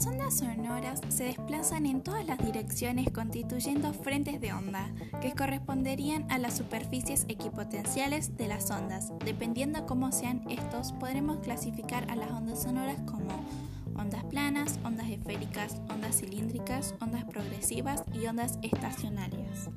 Las ondas sonoras se desplazan en todas las direcciones constituyendo frentes de onda, que corresponderían a las superficies equipotenciales de las ondas. Dependiendo cómo sean estos, podremos clasificar a las ondas sonoras como ondas planas, ondas esféricas, ondas cilíndricas, ondas progresivas y ondas estacionarias.